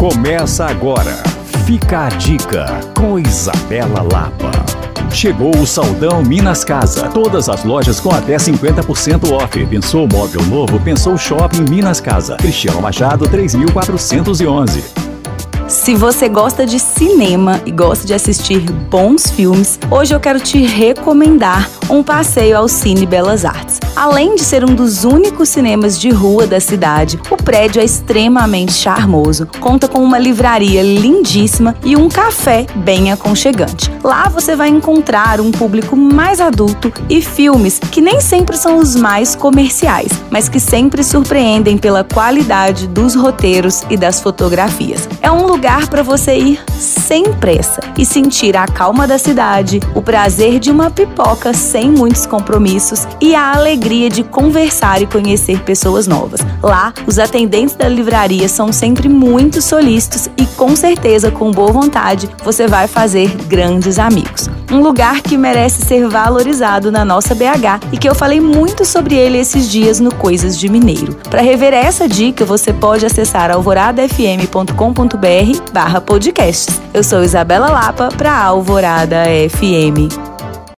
Começa agora. Fica a dica com Isabela Lapa. Chegou o Saldão Minas Casa. Todas as lojas com até 50% off. Pensou móvel novo? Pensou shopping Minas Casa. Cristiano Machado 3411. Se você gosta de cinema e gosta de assistir bons filmes, hoje eu quero te recomendar um passeio ao Cine Belas Artes. Além de ser um dos únicos cinemas de rua da cidade, o prédio é extremamente charmoso, conta com uma livraria lindíssima e um café bem aconchegante. Lá você vai encontrar um público mais adulto e filmes que nem sempre são os mais comerciais, mas que sempre surpreendem pela qualidade dos roteiros e das fotografias. É um lugar para você ir sem pressa e sentir a calma da cidade, o prazer de uma pipoca sem muitos compromissos e a alegria de conversar e conhecer pessoas novas. Lá, os atendentes da livraria são sempre muito solícitos e com certeza, com boa vontade, você vai fazer grandes amigos. Um lugar que merece ser valorizado na nossa BH e que eu falei muito sobre ele esses dias no Coisas de Mineiro. Para rever essa dica, você pode acessar alvoradafm.com.br barra podcasts. Eu sou Isabela Lapa para Alvorada FM.